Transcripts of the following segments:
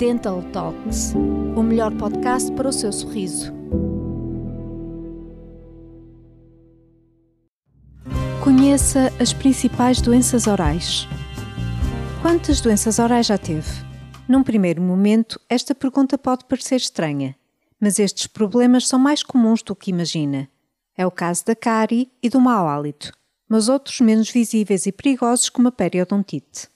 Dental Talks, o melhor podcast para o seu sorriso. Conheça as principais doenças orais. Quantas doenças orais já teve? Num primeiro momento, esta pergunta pode parecer estranha, mas estes problemas são mais comuns do que imagina. É o caso da cárie e do mau hálito, mas outros menos visíveis e perigosos como a periodontite.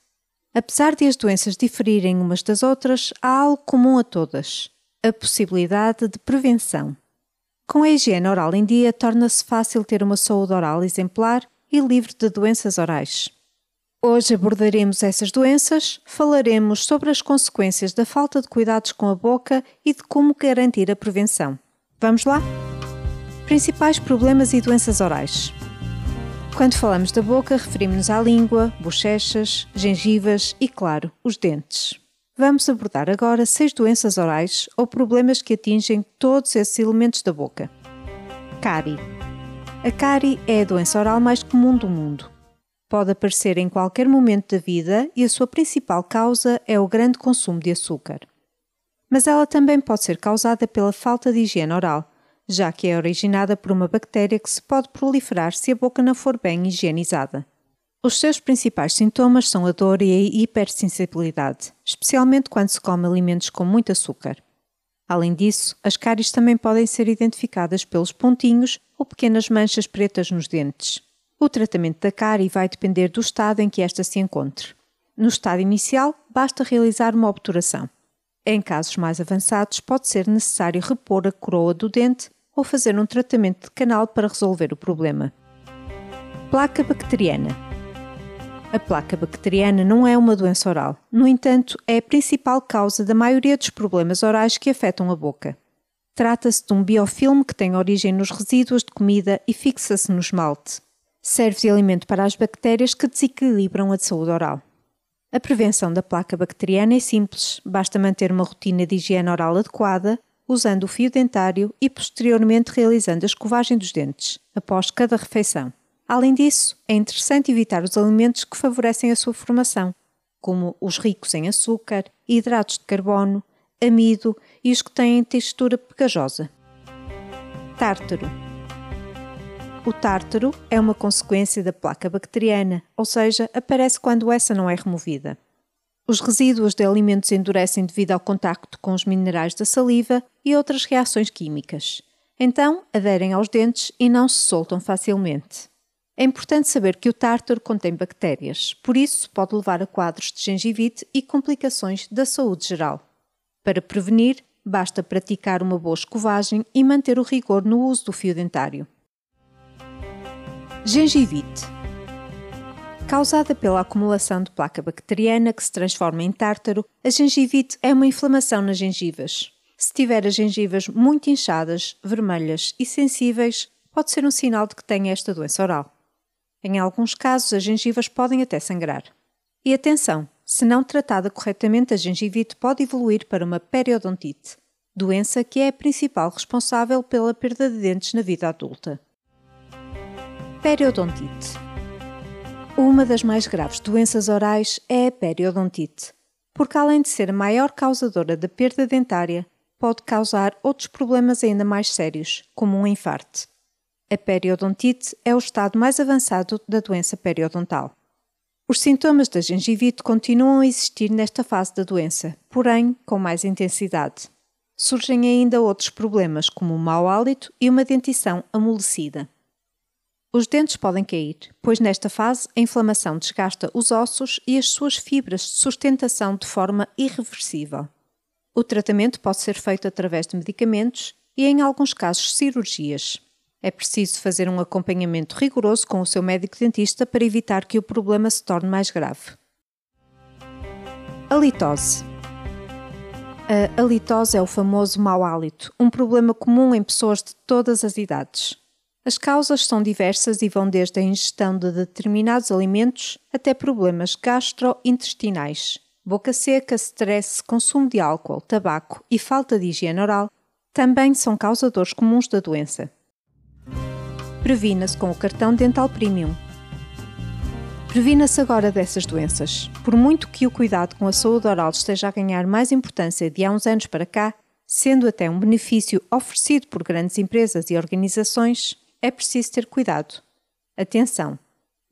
Apesar de as doenças diferirem umas das outras, há algo comum a todas: a possibilidade de prevenção. Com a higiene oral em dia, torna-se fácil ter uma saúde oral exemplar e livre de doenças orais. Hoje abordaremos essas doenças, falaremos sobre as consequências da falta de cuidados com a boca e de como garantir a prevenção. Vamos lá? Principais problemas e doenças orais. Quando falamos da boca, referimos-nos à língua, bochechas, gengivas e, claro, os dentes. Vamos abordar agora seis doenças orais ou problemas que atingem todos esses elementos da boca. Cárie. A cárie é a doença oral mais comum do mundo. Pode aparecer em qualquer momento da vida e a sua principal causa é o grande consumo de açúcar. Mas ela também pode ser causada pela falta de higiene oral, já que é originada por uma bactéria que se pode proliferar se a boca não for bem higienizada. Os seus principais sintomas são a dor e a hipersensibilidade, especialmente quando se come alimentos com muito açúcar. Além disso, as cáries também podem ser identificadas pelos pontinhos ou pequenas manchas pretas nos dentes. O tratamento da cárie vai depender do estado em que esta se encontre. No estado inicial, basta realizar uma obturação. Em casos mais avançados, pode ser necessário repor a coroa do dente ou fazer um tratamento de canal para resolver o problema. Placa bacteriana. A placa bacteriana não é uma doença oral, no entanto, é a principal causa da maioria dos problemas orais que afetam a boca. Trata-se de um biofilme que tem origem nos resíduos de comida e fixa-se no esmalte. Serve de alimento para as bactérias que desequilibram a saúde oral. A prevenção da placa bacteriana é simples, basta manter uma rotina de higiene oral adequada, usando o fio dentário e posteriormente realizando a escovagem dos dentes, após cada refeição. Além disso, é interessante evitar os alimentos que favorecem a sua formação, como os ricos em açúcar, hidratos de carbono, amido e os que têm textura pegajosa. Tártaro. O tártaro é uma consequência da placa bacteriana, ou seja, aparece quando essa não é removida. Os resíduos de alimentos endurecem devido ao contacto com os minerais da saliva e outras reações químicas. Então, aderem aos dentes e não se soltam facilmente. É importante saber que o tártaro contém bactérias, por isso pode levar a quadros de gengivite e complicações da saúde geral. Para prevenir, basta praticar uma boa escovagem e manter o rigor no uso do fio dentário. Gengivite Causada pela acumulação de placa bacteriana que se transforma em tártaro, a gengivite é uma inflamação nas gengivas. Se tiver as gengivas muito inchadas, vermelhas e sensíveis, pode ser um sinal de que tem esta doença oral. Em alguns casos, as gengivas podem até sangrar. E atenção, se não tratada corretamente, a gengivite pode evoluir para uma periodontite, doença que é a principal responsável pela perda de dentes na vida adulta. Periodontite uma das mais graves doenças orais é a periodontite, porque além de ser a maior causadora da perda dentária, pode causar outros problemas ainda mais sérios, como um infarto. A periodontite é o estado mais avançado da doença periodontal. Os sintomas da gengivite continuam a existir nesta fase da doença, porém com mais intensidade. Surgem ainda outros problemas, como o mau hálito e uma dentição amolecida. Os dentes podem cair, pois nesta fase a inflamação desgasta os ossos e as suas fibras de sustentação de forma irreversível. O tratamento pode ser feito através de medicamentos e, em alguns casos, cirurgias. É preciso fazer um acompanhamento rigoroso com o seu médico dentista para evitar que o problema se torne mais grave. Halitose. A halitose é o famoso mau hálito, um problema comum em pessoas de todas as idades. As causas são diversas e vão desde a ingestão de determinados alimentos até problemas gastrointestinais. Boca seca, stress, consumo de álcool, tabaco e falta de higiene oral também são causadores comuns da doença. Previna-se com o cartão Dental Premium. Previna-se agora dessas doenças. Por muito que o cuidado com a saúde oral esteja a ganhar mais importância de há uns anos para cá, sendo até um benefício oferecido por grandes empresas e organizações, é preciso ter cuidado. Atenção!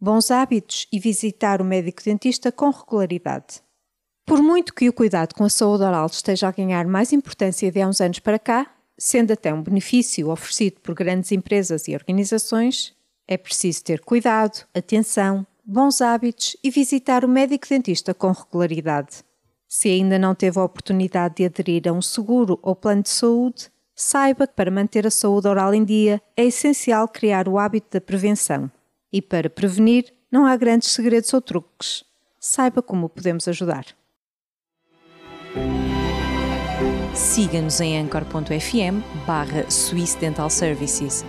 Bons hábitos e visitar o médico dentista com regularidade. Por muito que o cuidado com a saúde oral esteja a ganhar mais importância de há uns anos para cá, sendo até um benefício oferecido por grandes empresas e organizações, é preciso ter cuidado, atenção, bons hábitos e visitar o médico dentista com regularidade. Se ainda não teve a oportunidade de aderir a um seguro ou plano de saúde, saiba que para manter a saúde oral em dia é essencial criar o hábito da prevenção. E para prevenir, não há grandes segredos ou truques. Saiba como podemos ajudar. Siga-nos em anchor.fm barra Swiss Dental Services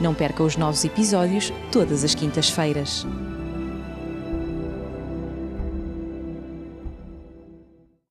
não perca os novos episódios todas as quintas-feiras.